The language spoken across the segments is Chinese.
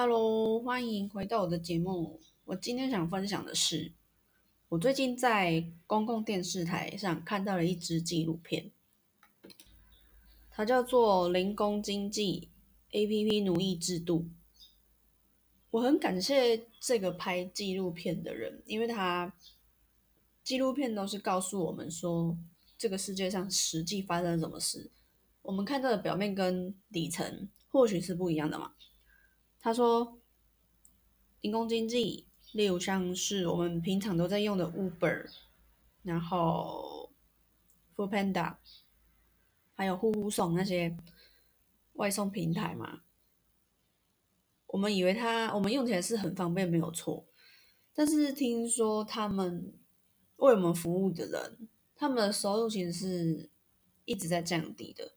Hello，欢迎回到我的节目。我今天想分享的是，我最近在公共电视台上看到了一支纪录片，它叫做《零工经济 APP 奴役制度》。我很感谢这个拍纪录片的人，因为他纪录片都是告诉我们说，这个世界上实际发生了什么事。我们看到的表面跟底层或许是不一样的嘛。他说，零工经济，例如像是我们平常都在用的 Uber，然后 Food Panda，还有呼呼送那些外送平台嘛。我们以为它，我们用起来是很方便，没有错。但是听说他们为我们服务的人，他们的收入其实是一直在降低的。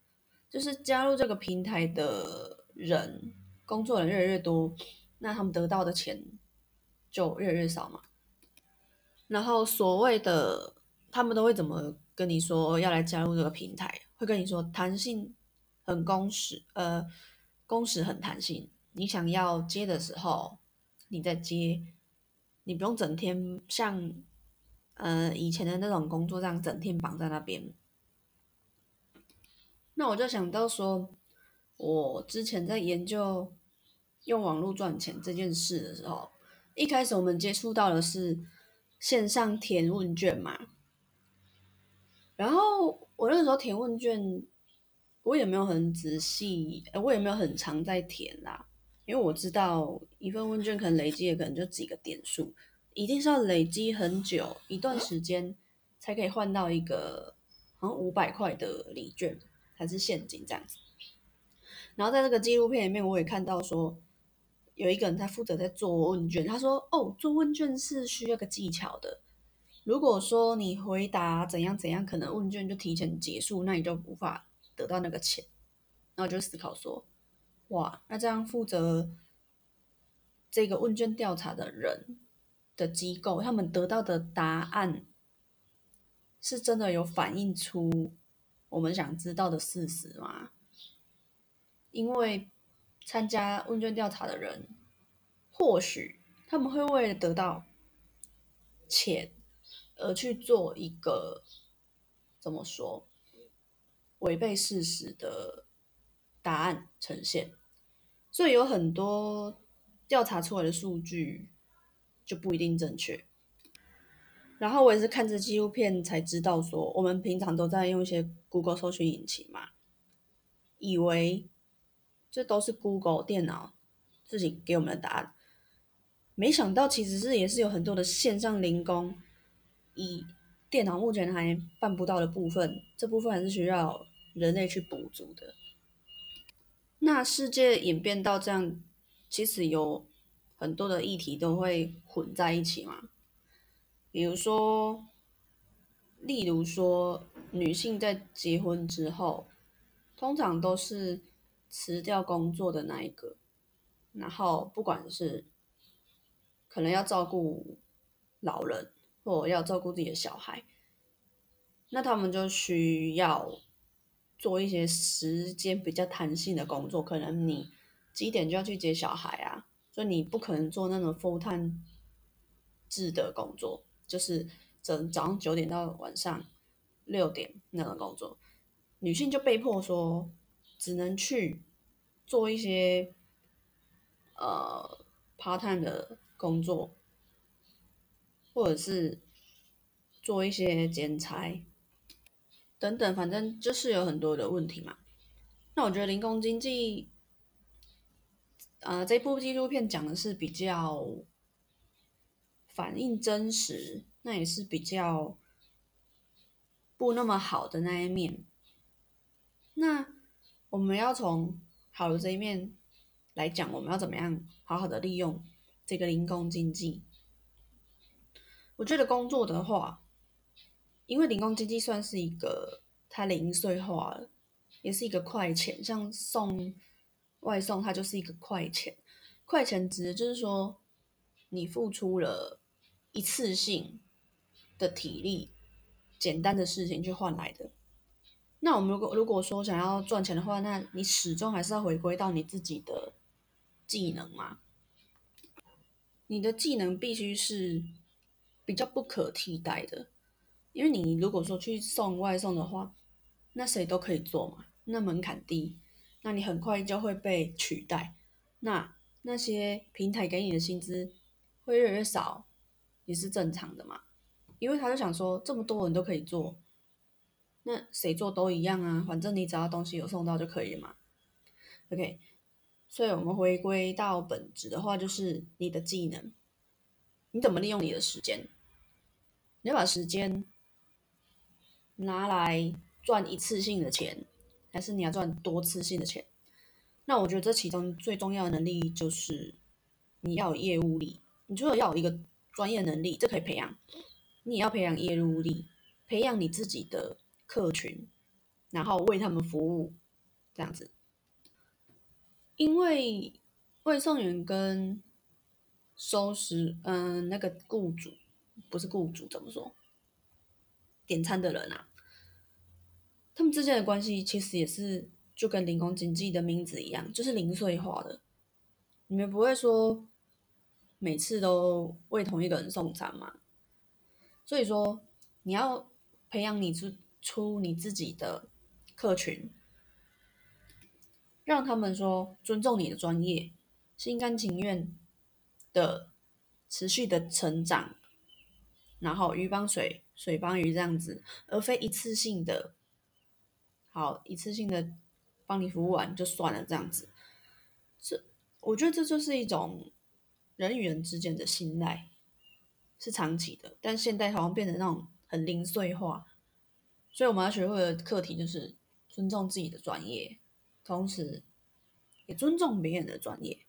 就是加入这个平台的人，工作人越来越多，那他们得到的钱就越来越少嘛。然后所谓的他们都会怎么跟你说要来加入这个平台？会跟你说弹性很工时，呃，工时很弹性。你想要接的时候，你再接，你不用整天像呃以前的那种工作这样整天绑在那边。那我就想到说，我之前在研究用网络赚钱这件事的时候，一开始我们接触到的是线上填问卷嘛，然后我那时候填问卷，我也没有很仔细，我也没有很常在填啦，因为我知道一份问卷可能累积的可能就几个点数，一定是要累积很久一段时间才可以换到一个好像五百块的礼券。还是现金这样子，然后在这个纪录片里面，我也看到说，有一个人他负责在做问卷，他说：“哦，做问卷是需要个技巧的。如果说你回答怎样怎样，可能问卷就提前结束，那你就无法得到那个钱。”然后就思考说：“哇，那这样负责这个问卷调查的人的机构，他们得到的答案是真的有反映出？”我们想知道的事实吗？因为参加问卷调查的人，或许他们会为了得到钱而去做一个怎么说违背事实的答案呈现，所以有很多调查出来的数据就不一定正确。然后我也是看着纪录片才知道，说我们平常都在用一些 Google 搜寻引擎嘛，以为这都是 Google 电脑自己给我们的答案，没想到其实是也是有很多的线上零工，以电脑目前还办不到的部分，这部分还是需要人类去补足的。那世界演变到这样，其实有很多的议题都会混在一起嘛。比如说，例如说，女性在结婚之后，通常都是辞掉工作的那一个，然后不管是可能要照顾老人，或要照顾自己的小孩，那他们就需要做一些时间比较弹性的工作，可能你几点就要去接小孩啊，所以你不可能做那种 full time 制的工作。就是整早上九点到晚上六点那种工作，女性就被迫说只能去做一些呃 part time 的工作，或者是做一些剪裁等等，反正就是有很多的问题嘛。那我觉得零工经济，呃，这部纪录片讲的是比较。反映真实，那也是比较不那么好的那一面。那我们要从好的这一面来讲，我们要怎么样好好的利用这个零工经济？我觉得工作的话，因为零工经济算是一个它零碎化了，也是一个快钱，像送外送，它就是一个快钱。快钱指的就是说，你付出了。一次性的体力，简单的事情去换来的。那我们如果如果说想要赚钱的话，那你始终还是要回归到你自己的技能嘛。你的技能必须是比较不可替代的，因为你如果说去送外送的话，那谁都可以做嘛，那门槛低，那你很快就会被取代，那那些平台给你的薪资会越来越少，也是正常的嘛，因为他就想说这么多人都可以做。那谁做都一样啊，反正你只要东西有送到就可以嘛。OK，所以我们回归到本质的话，就是你的技能，你怎么利用你的时间？你要把时间拿来赚一次性的钱，还是你要赚多次性的钱？那我觉得这其中最重要的能力就是你要有业务力。你除了要有一个专业能力，这可以培养，你也要培养业务力，培养你自己的。客群，然后为他们服务，这样子。因为外送员跟收拾，嗯，那个雇主不是雇主怎么说？点餐的人啊，他们之间的关系其实也是就跟零工经济的名字一样，就是零碎化的。你们不会说每次都为同一个人送餐嘛？所以说你要培养你自。出你自己的客群，让他们说尊重你的专业，心甘情愿的持续的成长，然后鱼帮水，水帮鱼这样子，而非一次性的，好一次性的帮你服务完就算了这样子。这我觉得这就是一种人与人之间的信赖，是长期的，但现在好像变成那种很零碎化。所以我们要学会的课题就是尊重自己的专业，同时也尊重别人的专业。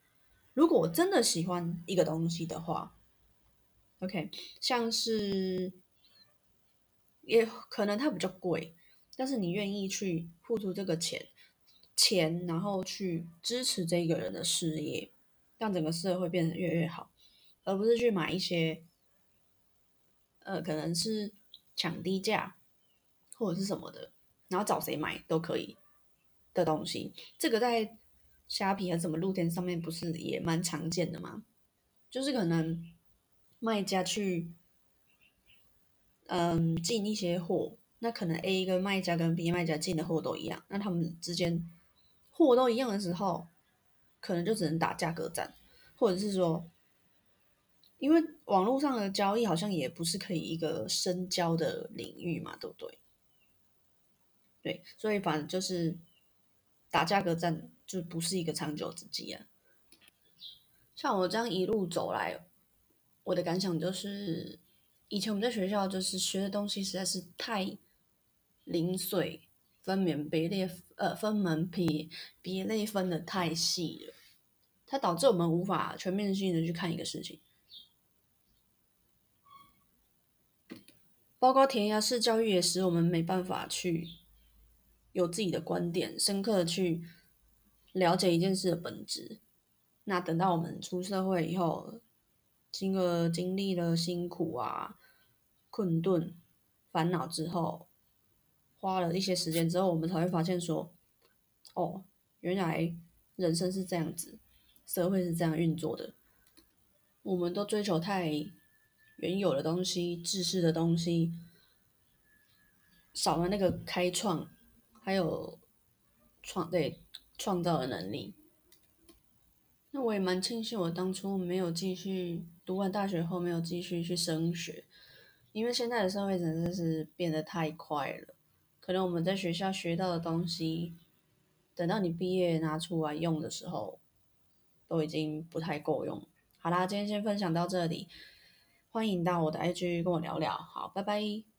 如果我真的喜欢一个东西的话，OK，像是也可能它比较贵，但是你愿意去付出这个钱钱，然后去支持这个人的事业，让整个社会变得越来越好，而不是去买一些呃可能是抢低价。或者是什么的，然后找谁买都可以的东西，这个在虾皮还是什么露天上面不是也蛮常见的吗？就是可能卖家去嗯进一些货，那可能 A 跟卖家跟 B 卖家进的货都一样，那他们之间货都一样的时候，可能就只能打价格战，或者是说，因为网络上的交易好像也不是可以一个深交的领域嘛，对不对？对，所以反正就是打价格战，就不是一个长久之计啊。像我这样一路走来，我的感想就是，以前我们在学校就是学的东西实在是太零碎，分门别类，呃，分门别别类分的太细了，它导致我们无法全面性的去看一个事情。包括填鸭式教育也使我们没办法去。有自己的观点，深刻的去了解一件事的本质。那等到我们出社会以后，经过经历了辛苦啊、困顿、烦恼之后，花了一些时间之后，我们才会发现说：哦，原来人生是这样子，社会是这样运作的。我们都追求太原有的东西、知识的东西，少了那个开创。还有创对创造的能力，那我也蛮庆幸我当初没有继续读完大学后没有继续去升学，因为现在的社会真的是变得太快了，可能我们在学校学到的东西，等到你毕业拿出来用的时候，都已经不太够用。好啦，今天先分享到这里，欢迎到我的 IG 跟我聊聊，好，拜拜。